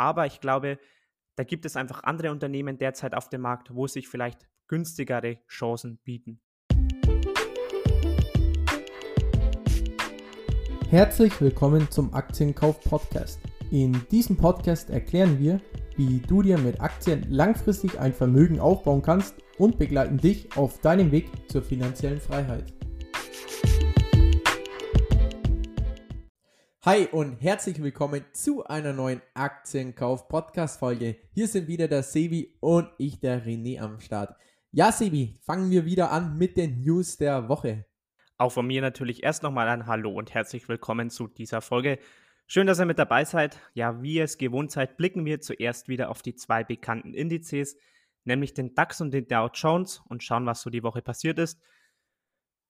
aber ich glaube, da gibt es einfach andere Unternehmen derzeit auf dem Markt, wo sich vielleicht günstigere Chancen bieten. Herzlich willkommen zum Aktienkauf Podcast. In diesem Podcast erklären wir, wie du dir mit Aktien langfristig ein Vermögen aufbauen kannst und begleiten dich auf deinem Weg zur finanziellen Freiheit. Hi und herzlich willkommen zu einer neuen Aktienkauf Podcast Folge. Hier sind wieder der Sebi und ich, der René am Start. Ja, Sebi, fangen wir wieder an mit den News der Woche. Auch von mir natürlich erst nochmal ein Hallo und herzlich willkommen zu dieser Folge. Schön, dass ihr mit dabei seid. Ja, wie ihr es gewohnt seid, blicken wir zuerst wieder auf die zwei bekannten Indizes, nämlich den DAX und den Dow Jones und schauen, was so die Woche passiert ist.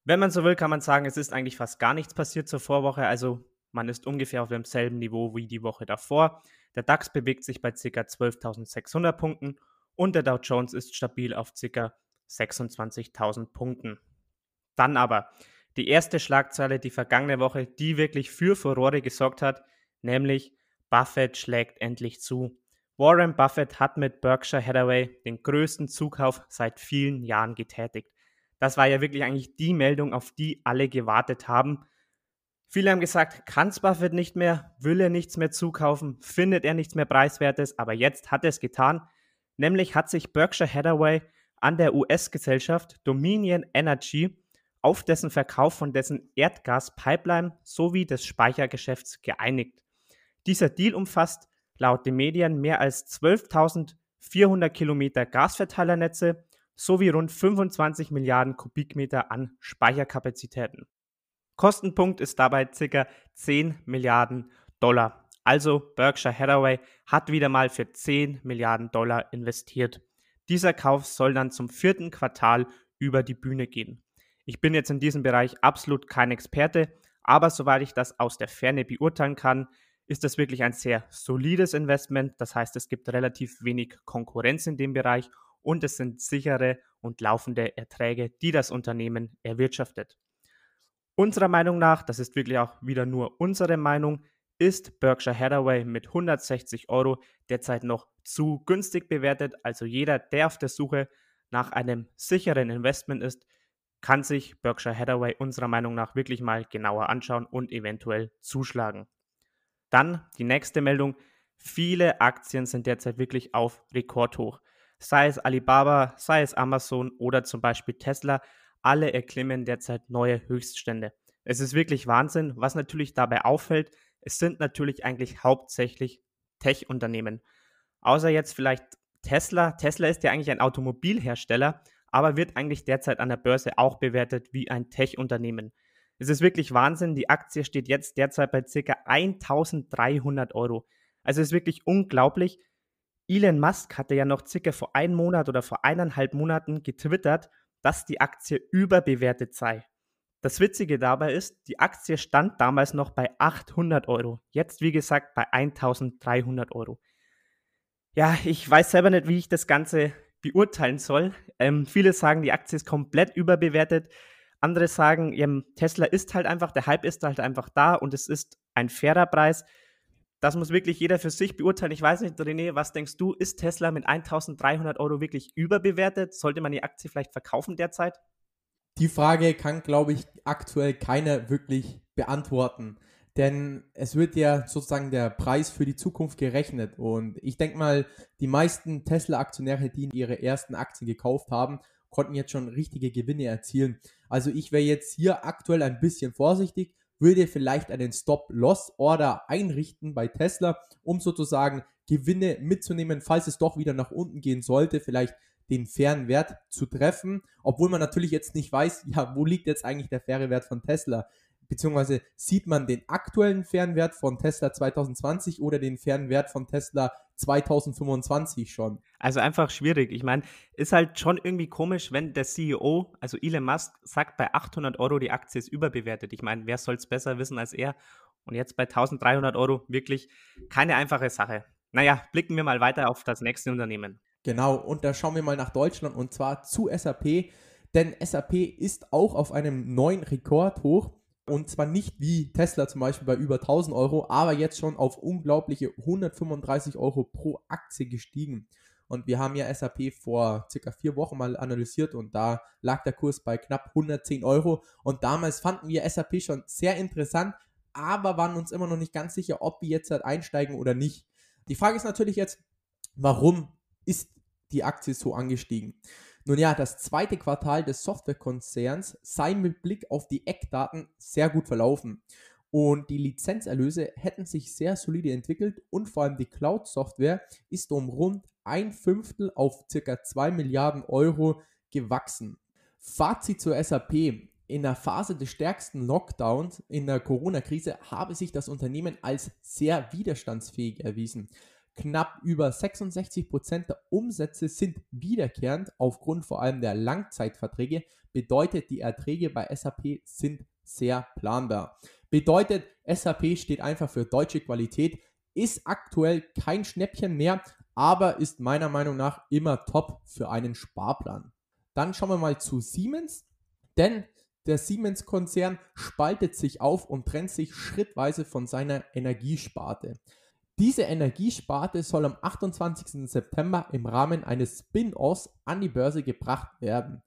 Wenn man so will, kann man sagen, es ist eigentlich fast gar nichts passiert zur Vorwoche, also man ist ungefähr auf demselben Niveau wie die Woche davor. Der DAX bewegt sich bei ca. 12.600 Punkten und der Dow Jones ist stabil auf ca. 26.000 Punkten. Dann aber die erste Schlagzeile die vergangene Woche, die wirklich für Furore gesorgt hat, nämlich Buffett schlägt endlich zu. Warren Buffett hat mit Berkshire Hathaway den größten Zukauf seit vielen Jahren getätigt. Das war ja wirklich eigentlich die Meldung, auf die alle gewartet haben. Viele haben gesagt, kann Buffett nicht mehr, will er nichts mehr zukaufen, findet er nichts mehr preiswertes, aber jetzt hat er es getan. Nämlich hat sich Berkshire Hathaway an der US-Gesellschaft Dominion Energy auf dessen Verkauf von dessen Erdgaspipeline sowie des Speichergeschäfts geeinigt. Dieser Deal umfasst laut den Medien mehr als 12.400 Kilometer Gasverteilernetze sowie rund 25 Milliarden Kubikmeter an Speicherkapazitäten. Kostenpunkt ist dabei ca. 10 Milliarden Dollar. Also Berkshire Hathaway hat wieder mal für 10 Milliarden Dollar investiert. Dieser Kauf soll dann zum vierten Quartal über die Bühne gehen. Ich bin jetzt in diesem Bereich absolut kein Experte, aber soweit ich das aus der Ferne beurteilen kann, ist das wirklich ein sehr solides Investment. Das heißt, es gibt relativ wenig Konkurrenz in dem Bereich und es sind sichere und laufende Erträge, die das Unternehmen erwirtschaftet. Unserer Meinung nach, das ist wirklich auch wieder nur unsere Meinung, ist Berkshire Hathaway mit 160 Euro derzeit noch zu günstig bewertet. Also jeder, der auf der Suche nach einem sicheren Investment ist, kann sich Berkshire Hathaway unserer Meinung nach wirklich mal genauer anschauen und eventuell zuschlagen. Dann die nächste Meldung. Viele Aktien sind derzeit wirklich auf Rekordhoch. Sei es Alibaba, sei es Amazon oder zum Beispiel Tesla, alle erklimmen derzeit neue Höchststände. Es ist wirklich Wahnsinn. Was natürlich dabei auffällt, es sind natürlich eigentlich hauptsächlich Tech-Unternehmen. Außer jetzt vielleicht Tesla. Tesla ist ja eigentlich ein Automobilhersteller, aber wird eigentlich derzeit an der Börse auch bewertet wie ein Tech-Unternehmen. Es ist wirklich Wahnsinn. Die Aktie steht jetzt derzeit bei ca. 1300 Euro. Also es ist wirklich unglaublich. Elon Musk hatte ja noch circa vor einem Monat oder vor eineinhalb Monaten getwittert, dass die Aktie überbewertet sei. Das Witzige dabei ist, die Aktie stand damals noch bei 800 Euro. Jetzt, wie gesagt, bei 1300 Euro. Ja, ich weiß selber nicht, wie ich das Ganze beurteilen soll. Ähm, viele sagen, die Aktie ist komplett überbewertet. Andere sagen, Tesla ist halt einfach, der Hype ist halt einfach da und es ist ein fairer Preis. Das muss wirklich jeder für sich beurteilen. Ich weiß nicht, René, was denkst du? Ist Tesla mit 1300 Euro wirklich überbewertet? Sollte man die Aktie vielleicht verkaufen derzeit? Die Frage kann, glaube ich, aktuell keiner wirklich beantworten. Denn es wird ja sozusagen der Preis für die Zukunft gerechnet. Und ich denke mal, die meisten Tesla-Aktionäre, die ihre ersten Aktien gekauft haben, konnten jetzt schon richtige Gewinne erzielen. Also ich wäre jetzt hier aktuell ein bisschen vorsichtig, würde vielleicht einen Stop-Loss-Order einrichten bei Tesla, um sozusagen Gewinne mitzunehmen, falls es doch wieder nach unten gehen sollte, vielleicht den fairen Wert zu treffen, obwohl man natürlich jetzt nicht weiß, ja, wo liegt jetzt eigentlich der faire Wert von Tesla? beziehungsweise sieht man den aktuellen Fernwert von Tesla 2020 oder den Fernwert von Tesla 2025 schon? Also einfach schwierig. Ich meine, ist halt schon irgendwie komisch, wenn der CEO, also Elon Musk, sagt, bei 800 Euro die Aktie ist überbewertet. Ich meine, wer soll es besser wissen als er? Und jetzt bei 1300 Euro wirklich keine einfache Sache. Naja, blicken wir mal weiter auf das nächste Unternehmen. Genau, und da schauen wir mal nach Deutschland und zwar zu SAP. Denn SAP ist auch auf einem neuen Rekord hoch Und zwar nicht wie Tesla zum Beispiel bei über 1000 Euro, aber jetzt schon auf unglaubliche 135 Euro pro Aktie gestiegen. Und wir haben ja SAP vor circa vier Wochen mal analysiert und da lag der Kurs bei knapp 110 Euro. Und damals fanden wir SAP schon sehr interessant, aber waren uns immer noch nicht ganz sicher, ob wir jetzt halt einsteigen oder nicht. Die Frage ist natürlich jetzt, warum ist die Aktie so angestiegen? Nun ja, das zweite Quartal des Softwarekonzerns sei mit Blick auf die Eckdaten sehr gut verlaufen. Und die Lizenzerlöse hätten sich sehr solide entwickelt und vor allem die Cloud-Software ist um rund ein Fünftel auf ca. 2 Milliarden Euro gewachsen. Fazit zur SAP. In der Phase des stärksten Lockdowns in der Corona-Krise habe sich das Unternehmen als sehr widerstandsfähig erwiesen. Knapp über 66 Prozent der Umsätze sind wiederkehrend aufgrund vor allem der Langzeitverträge, bedeutet die Erträge bei SAP sind sehr planbar. Bedeutet, SAP steht einfach für deutsche Qualität, ist aktuell kein Schnäppchen mehr, aber ist meiner Meinung nach immer top für einen Sparplan. Dann schauen wir mal zu Siemens, denn der Siemens-Konzern spaltet sich auf und trennt sich schrittweise von seiner Energiesparte. Diese Energiesparte soll am 28. September im Rahmen eines Spin-offs an die Börse gebracht werden.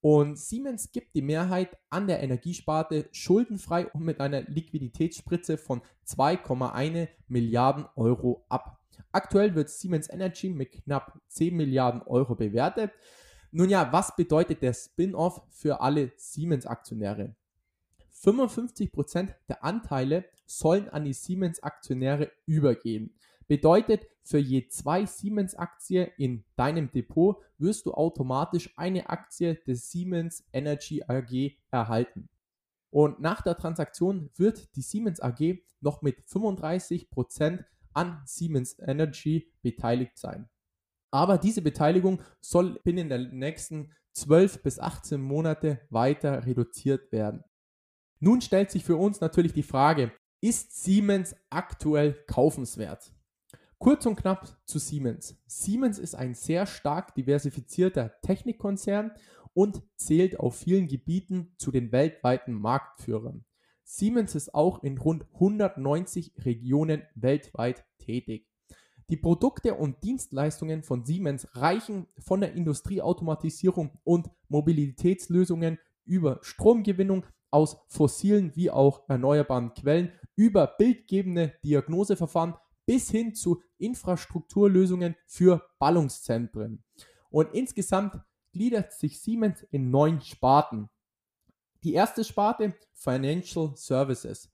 Und Siemens gibt die Mehrheit an der Energiesparte schuldenfrei und mit einer Liquiditätsspritze von 2,1 Milliarden Euro ab. Aktuell wird Siemens Energy mit knapp 10 Milliarden Euro bewertet. Nun ja, was bedeutet der Spin-off für alle Siemens-Aktionäre? 55% der Anteile sollen an die Siemens-Aktionäre übergehen. Bedeutet, für je zwei Siemens-Aktien in deinem Depot wirst du automatisch eine Aktie des Siemens Energy AG erhalten. Und nach der Transaktion wird die Siemens AG noch mit 35% an Siemens Energy beteiligt sein. Aber diese Beteiligung soll binnen der nächsten 12 bis 18 Monate weiter reduziert werden. Nun stellt sich für uns natürlich die Frage, ist Siemens aktuell kaufenswert? Kurz und knapp zu Siemens. Siemens ist ein sehr stark diversifizierter Technikkonzern und zählt auf vielen Gebieten zu den weltweiten Marktführern. Siemens ist auch in rund 190 Regionen weltweit tätig. Die Produkte und Dienstleistungen von Siemens reichen von der Industrieautomatisierung und Mobilitätslösungen über Stromgewinnung aus fossilen wie auch erneuerbaren Quellen, über bildgebende Diagnoseverfahren bis hin zu Infrastrukturlösungen für Ballungszentren. Und insgesamt gliedert sich Siemens in neun Sparten. Die erste Sparte Financial Services.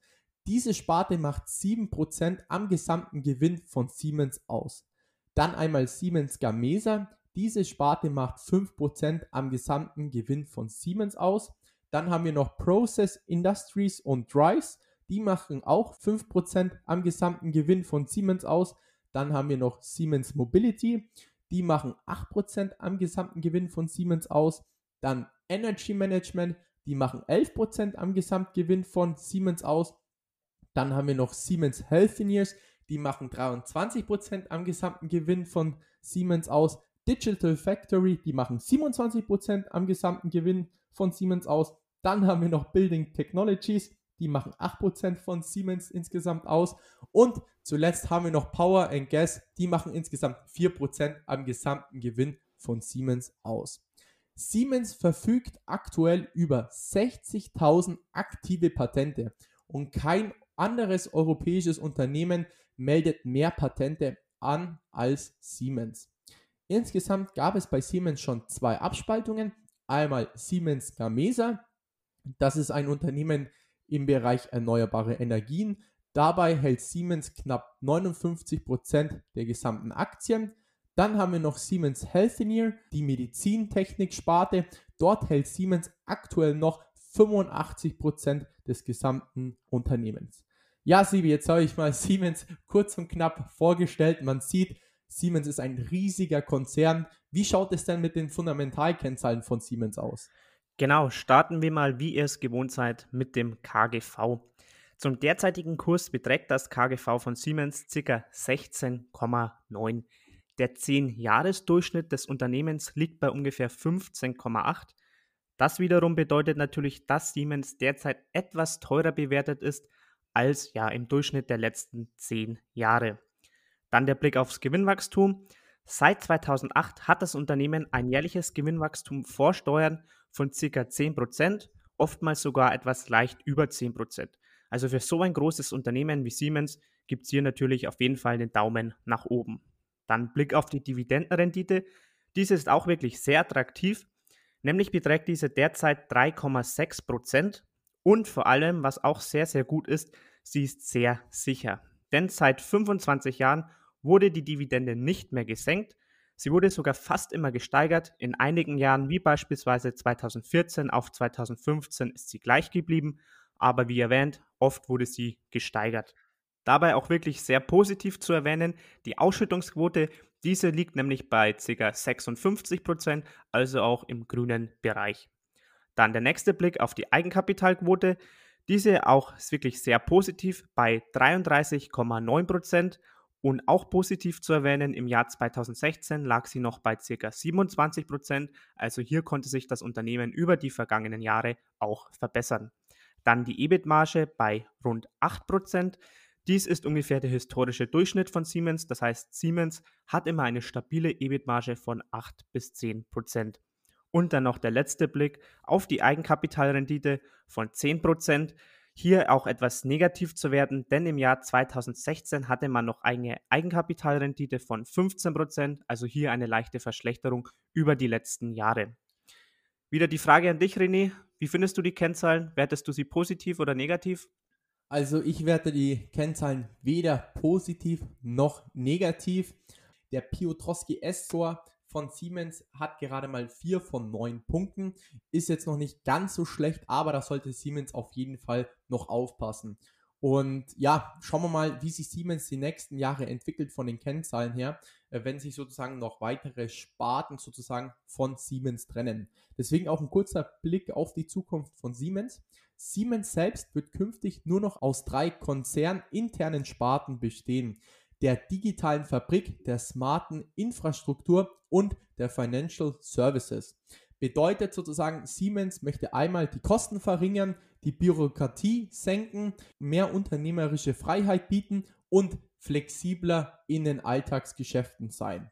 Diese Sparte macht 7% am gesamten Gewinn von Siemens aus. Dann einmal Siemens Gamesa. Diese Sparte macht 5% am gesamten Gewinn von Siemens aus. Dann haben wir noch Process Industries und Drives. Die machen auch 5% am gesamten Gewinn von Siemens aus. Dann haben wir noch Siemens Mobility. Die machen 8% am gesamten Gewinn von Siemens aus. Dann Energy Management. Die machen 11% am Gesamtgewinn von Siemens aus. Dann haben wir noch Siemens Healthineers. Die machen 23% am gesamten Gewinn von Siemens aus. Digital Factory, die machen 27% am gesamten Gewinn von Siemens aus. Dann haben wir noch Building Technologies, die machen 8% von Siemens insgesamt aus. Und zuletzt haben wir noch Power and Gas, die machen insgesamt 4% am gesamten Gewinn von Siemens aus. Siemens verfügt aktuell über 60.000 aktive Patente und kein anderes europäisches Unternehmen meldet mehr Patente an als Siemens. Insgesamt gab es bei Siemens schon zwei Abspaltungen. Einmal Siemens Gamesa, das ist ein Unternehmen, im Bereich erneuerbare Energien. Dabei hält Siemens knapp 59 Prozent der gesamten Aktien. Dann haben wir noch Siemens Healthineer, die Medizintechnik-Sparte. Dort hält Siemens aktuell noch 85 Prozent des gesamten Unternehmens. Ja, Sibi, jetzt habe ich mal Siemens kurz und knapp vorgestellt. Man sieht, Siemens ist ein riesiger Konzern. Wie schaut es denn mit den Fundamentalkennzahlen von Siemens aus? Genau, starten wir mal, wie ihr es gewohnt seid, mit dem KGV. Zum derzeitigen Kurs beträgt das KGV von Siemens ca. 16,9. Der 10-Jahres-Durchschnitt des Unternehmens liegt bei ungefähr 15,8. Das wiederum bedeutet natürlich, dass Siemens derzeit etwas teurer bewertet ist als ja im Durchschnitt der letzten zehn Jahre. Dann der Blick aufs Gewinnwachstum. Seit 2008 hat das Unternehmen ein jährliches Gewinnwachstum vor Steuern von ca. 10%, oftmals sogar etwas leicht über 10%. Also für so ein großes Unternehmen wie Siemens gibt es hier natürlich auf jeden Fall den Daumen nach oben. Dann Blick auf die Dividendenrendite. Diese ist auch wirklich sehr attraktiv. Nämlich beträgt diese derzeit 3,6 Prozent und vor allem, was auch sehr, sehr gut ist, sie ist sehr sicher. Denn seit 25 Jahren wurde die Dividende nicht mehr gesenkt. Sie wurde sogar fast immer gesteigert. In einigen Jahren, wie beispielsweise 2014 auf 2015, ist sie gleich geblieben. Aber wie erwähnt, oft wurde sie gesteigert. Dabei auch wirklich sehr positiv zu erwähnen, die Ausschüttungsquote, diese liegt nämlich bei ca. 56%, also auch im grünen Bereich. Dann der nächste Blick auf die Eigenkapitalquote, diese auch wirklich sehr positiv bei 33,9% und auch positiv zu erwähnen, im Jahr 2016 lag sie noch bei ca. 27%, also hier konnte sich das Unternehmen über die vergangenen Jahre auch verbessern. Dann die EBIT-Marge bei rund 8%. Dies ist ungefähr der historische Durchschnitt von Siemens. Das heißt, Siemens hat immer eine stabile EBIT-Marge von 8 bis 10 Prozent. Und dann noch der letzte Blick auf die Eigenkapitalrendite von 10 Prozent. Hier auch etwas negativ zu werden, denn im Jahr 2016 hatte man noch eine Eigenkapitalrendite von 15 Prozent, also hier eine leichte Verschlechterung über die letzten Jahre. Wieder die Frage an dich, René. Wie findest du die Kennzahlen? Wertest du sie positiv oder negativ? Also ich werte die Kennzahlen weder positiv noch negativ. Der Piotrowski S-Score von Siemens hat gerade mal 4 von 9 Punkten. Ist jetzt noch nicht ganz so schlecht, aber da sollte Siemens auf jeden Fall noch aufpassen. Und ja, schauen wir mal, wie sich Siemens die nächsten Jahre entwickelt von den Kennzahlen her, äh, wenn sich sozusagen noch weitere Sparten sozusagen von Siemens trennen. Deswegen auch ein kurzer Blick auf die Zukunft von Siemens. Siemens selbst wird künftig nur noch aus drei konzerninternen Sparten bestehen. Der digitalen Fabrik, der smarten Infrastruktur und der Financial Services. Bedeutet sozusagen, Siemens möchte einmal die Kosten verringern, die Bürokratie senken, mehr unternehmerische Freiheit bieten und flexibler in den Alltagsgeschäften sein.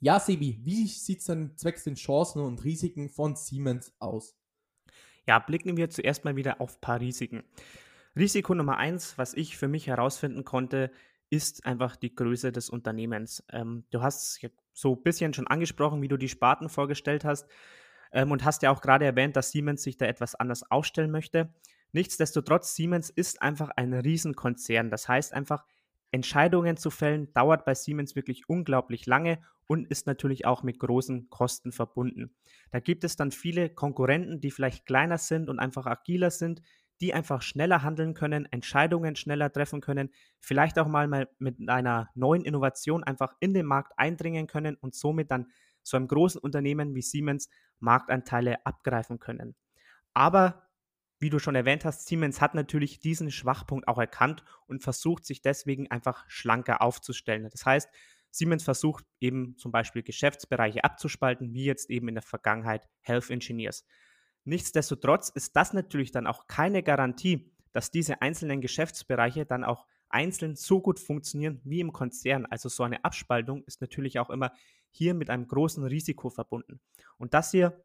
Ja, Sebi, wie sieht es denn zwecks den Chancen und Risiken von Siemens aus? Ja, blicken wir zuerst mal wieder auf ein paar Risiken. Risiko Nummer eins, was ich für mich herausfinden konnte, ist einfach die Größe des Unternehmens. Ähm, du hast so ein bisschen schon angesprochen, wie du die Sparten vorgestellt hast ähm, und hast ja auch gerade erwähnt, dass Siemens sich da etwas anders aufstellen möchte. Nichtsdestotrotz, Siemens ist einfach ein Riesenkonzern. Das heißt einfach, Entscheidungen zu fällen dauert bei Siemens wirklich unglaublich lange und ist natürlich auch mit großen Kosten verbunden. Da gibt es dann viele Konkurrenten, die vielleicht kleiner sind und einfach agiler sind, die einfach schneller handeln können, Entscheidungen schneller treffen können, vielleicht auch mal mit einer neuen Innovation einfach in den Markt eindringen können und somit dann so einem großen Unternehmen wie Siemens Marktanteile abgreifen können. Aber wie du schon erwähnt hast, Siemens hat natürlich diesen Schwachpunkt auch erkannt und versucht sich deswegen einfach schlanker aufzustellen. Das heißt, Siemens versucht eben zum Beispiel Geschäftsbereiche abzuspalten, wie jetzt eben in der Vergangenheit Health Engineers. Nichtsdestotrotz ist das natürlich dann auch keine Garantie, dass diese einzelnen Geschäftsbereiche dann auch einzeln so gut funktionieren wie im Konzern. Also so eine Abspaltung ist natürlich auch immer hier mit einem großen Risiko verbunden. Und das hier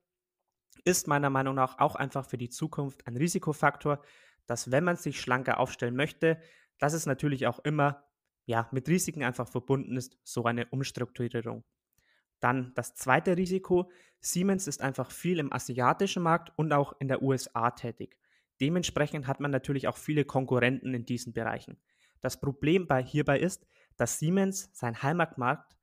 ist meiner Meinung nach auch einfach für die Zukunft ein Risikofaktor, dass wenn man sich schlanker aufstellen möchte, dass es natürlich auch immer ja, mit Risiken einfach verbunden ist, so eine Umstrukturierung. Dann das zweite Risiko, Siemens ist einfach viel im asiatischen Markt und auch in der USA tätig. Dementsprechend hat man natürlich auch viele Konkurrenten in diesen Bereichen. Das Problem bei, hierbei ist, dass Siemens seinen Heimatmarkt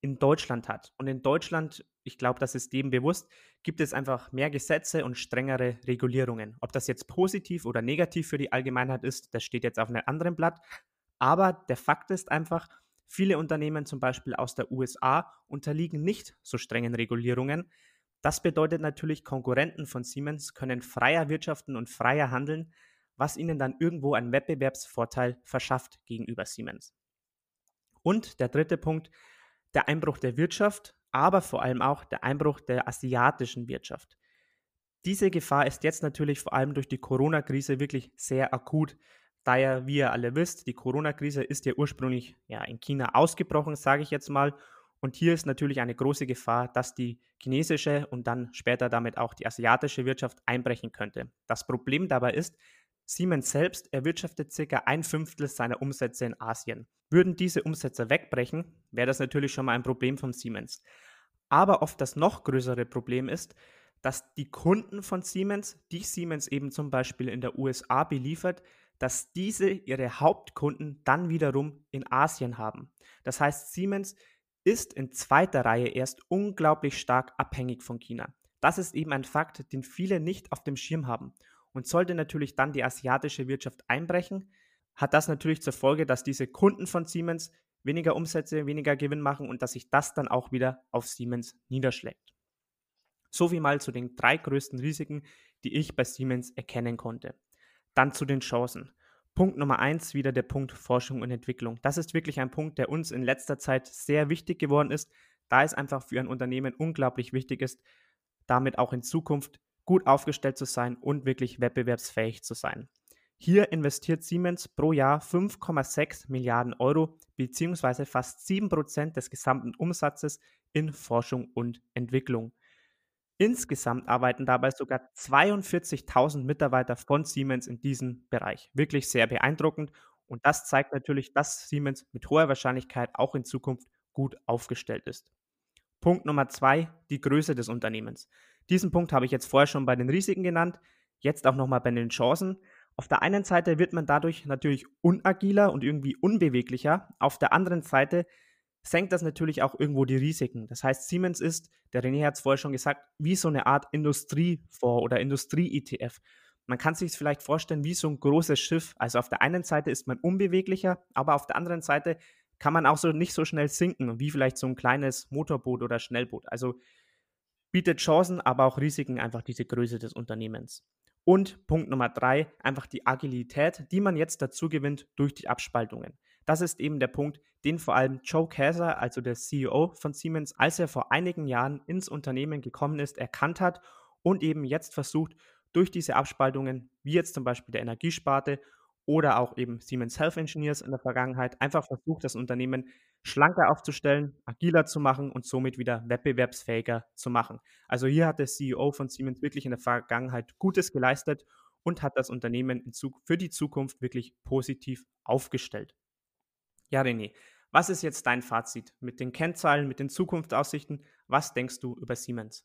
in Deutschland hat. Und in Deutschland, ich glaube, das ist dem bewusst, gibt es einfach mehr Gesetze und strengere Regulierungen. Ob das jetzt positiv oder negativ für die Allgemeinheit ist, das steht jetzt auf einem anderen Blatt. Aber der Fakt ist einfach, viele Unternehmen zum Beispiel aus der USA unterliegen nicht so strengen Regulierungen. Das bedeutet natürlich, Konkurrenten von Siemens können freier wirtschaften und freier handeln, was ihnen dann irgendwo einen Wettbewerbsvorteil verschafft gegenüber Siemens. Und der dritte Punkt, der Einbruch der Wirtschaft, aber vor allem auch der Einbruch der asiatischen Wirtschaft. Diese Gefahr ist jetzt natürlich vor allem durch die Corona-Krise wirklich sehr akut. Da ja, wie ihr alle wisst, die Corona-Krise ist ja ursprünglich ja, in China ausgebrochen, sage ich jetzt mal. Und hier ist natürlich eine große Gefahr, dass die chinesische und dann später damit auch die asiatische Wirtschaft einbrechen könnte. Das Problem dabei ist, Siemens selbst erwirtschaftet circa ein Fünftel seiner Umsätze in Asien. Würden diese Umsätze wegbrechen, wäre das natürlich schon mal ein Problem von Siemens. Aber oft das noch größere Problem ist, dass die Kunden von Siemens, die Siemens eben zum Beispiel in der USA beliefert, dass diese ihre Hauptkunden dann wiederum in Asien haben. Das heißt, Siemens ist in zweiter Reihe erst unglaublich stark abhängig von China. Das ist eben ein Fakt, den viele nicht auf dem Schirm haben. Und sollte natürlich dann die asiatische Wirtschaft einbrechen, hat das natürlich zur Folge, dass diese Kunden von Siemens weniger Umsätze, weniger Gewinn machen und dass sich das dann auch wieder auf Siemens niederschlägt. So wie mal zu den drei größten Risiken, die ich bei Siemens erkennen konnte. Dann zu den Chancen. Punkt Nummer eins wieder der Punkt Forschung und Entwicklung. Das ist wirklich ein Punkt, der uns in letzter Zeit sehr wichtig geworden ist, da es einfach für ein Unternehmen unglaublich wichtig ist, damit auch in Zukunft gut aufgestellt zu sein und wirklich wettbewerbsfähig zu sein. Hier investiert Siemens pro Jahr 5,6 Milliarden Euro bzw. fast 7% des gesamten Umsatzes in Forschung und Entwicklung. Insgesamt arbeiten dabei sogar 42.000 Mitarbeiter von Siemens in diesem Bereich. Wirklich sehr beeindruckend und das zeigt natürlich, dass Siemens mit hoher Wahrscheinlichkeit auch in Zukunft gut aufgestellt ist. Punkt Nummer zwei, die Größe des Unternehmens. Diesen Punkt habe ich jetzt vorher schon bei den Risiken genannt, jetzt auch nochmal bei den Chancen. Auf der einen Seite wird man dadurch natürlich unagiler und irgendwie unbeweglicher. Auf der anderen Seite senkt das natürlich auch irgendwo die Risiken. Das heißt, Siemens ist, der René hat es vorher schon gesagt, wie so eine Art Industriefonds oder Industrie-ETF. Man kann sich vielleicht vorstellen wie so ein großes Schiff. Also auf der einen Seite ist man unbeweglicher, aber auf der anderen Seite kann man auch so nicht so schnell sinken, wie vielleicht so ein kleines Motorboot oder Schnellboot. Also bietet Chancen, aber auch Risiken, einfach diese Größe des Unternehmens. Und Punkt Nummer drei, einfach die Agilität, die man jetzt dazu gewinnt durch die Abspaltungen. Das ist eben der Punkt, den vor allem Joe Käser, also der CEO von Siemens, als er vor einigen Jahren ins Unternehmen gekommen ist, erkannt hat und eben jetzt versucht, durch diese Abspaltungen, wie jetzt zum Beispiel der Energiesparte oder auch eben Siemens Health Engineers in der Vergangenheit, einfach versucht, das Unternehmen schlanker aufzustellen, agiler zu machen und somit wieder wettbewerbsfähiger zu machen. Also hier hat der CEO von Siemens wirklich in der Vergangenheit Gutes geleistet und hat das Unternehmen für die Zukunft wirklich positiv aufgestellt. Ja, René, was ist jetzt dein Fazit mit den Kennzahlen, mit den Zukunftsaussichten? Was denkst du über Siemens?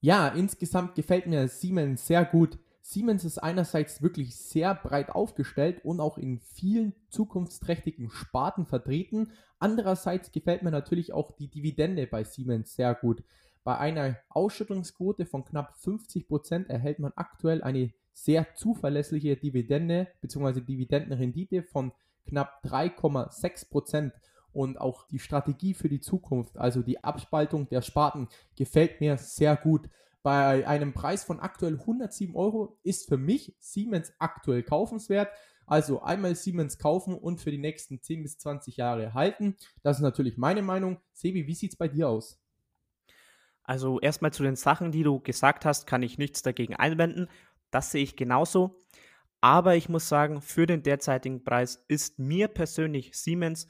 Ja, insgesamt gefällt mir Siemens sehr gut. Siemens ist einerseits wirklich sehr breit aufgestellt und auch in vielen zukunftsträchtigen Sparten vertreten. Andererseits gefällt mir natürlich auch die Dividende bei Siemens sehr gut. Bei einer Ausschüttungsquote von knapp 50 Prozent erhält man aktuell eine sehr zuverlässliche Dividende bzw. Dividendenrendite von knapp 3,6 Prozent. Und auch die Strategie für die Zukunft, also die Abspaltung der Sparten, gefällt mir sehr gut. Bei einem Preis von aktuell 107 Euro ist für mich Siemens aktuell kaufenswert. Also einmal Siemens kaufen und für die nächsten 10 bis 20 Jahre halten. Das ist natürlich meine Meinung. Sebi, wie sieht es bei dir aus? Also erstmal zu den Sachen, die du gesagt hast, kann ich nichts dagegen einwenden. Das sehe ich genauso. Aber ich muss sagen, für den derzeitigen Preis ist mir persönlich Siemens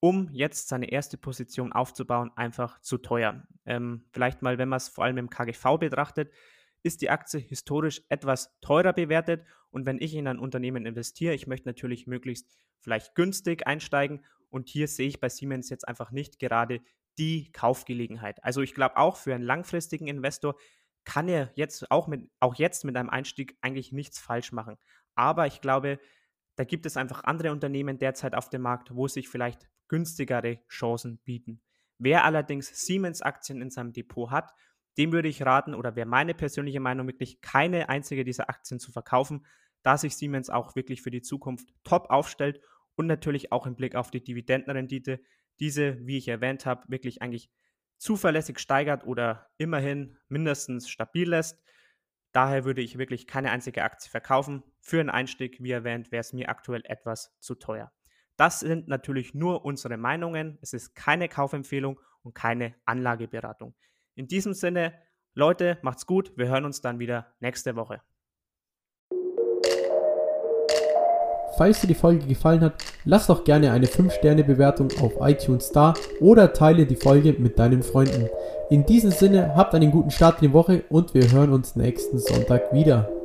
um jetzt seine erste Position aufzubauen, einfach zu teuer. Ähm, vielleicht mal, wenn man es vor allem im KGV betrachtet, ist die Aktie historisch etwas teurer bewertet. Und wenn ich in ein Unternehmen investiere, ich möchte natürlich möglichst vielleicht günstig einsteigen. Und hier sehe ich bei Siemens jetzt einfach nicht gerade die Kaufgelegenheit. Also ich glaube auch für einen langfristigen Investor kann er jetzt auch mit, auch jetzt mit einem Einstieg eigentlich nichts falsch machen. Aber ich glaube, da gibt es einfach andere Unternehmen derzeit auf dem Markt, wo sich vielleicht günstigere Chancen bieten. Wer allerdings Siemens-Aktien in seinem Depot hat, dem würde ich raten, oder wer meine persönliche Meinung wirklich keine einzige dieser Aktien zu verkaufen, da sich Siemens auch wirklich für die Zukunft top aufstellt und natürlich auch im Blick auf die Dividendenrendite diese, wie ich erwähnt habe, wirklich eigentlich zuverlässig steigert oder immerhin mindestens stabil lässt. Daher würde ich wirklich keine einzige Aktie verkaufen. Für einen Einstieg, wie erwähnt, wäre es mir aktuell etwas zu teuer. Das sind natürlich nur unsere Meinungen. Es ist keine Kaufempfehlung und keine Anlageberatung. In diesem Sinne, Leute, macht's gut. Wir hören uns dann wieder nächste Woche. Falls dir die Folge gefallen hat, lass doch gerne eine 5-Sterne-Bewertung auf iTunes da oder teile die Folge mit deinen Freunden. In diesem Sinne, habt einen guten Start in die Woche und wir hören uns nächsten Sonntag wieder.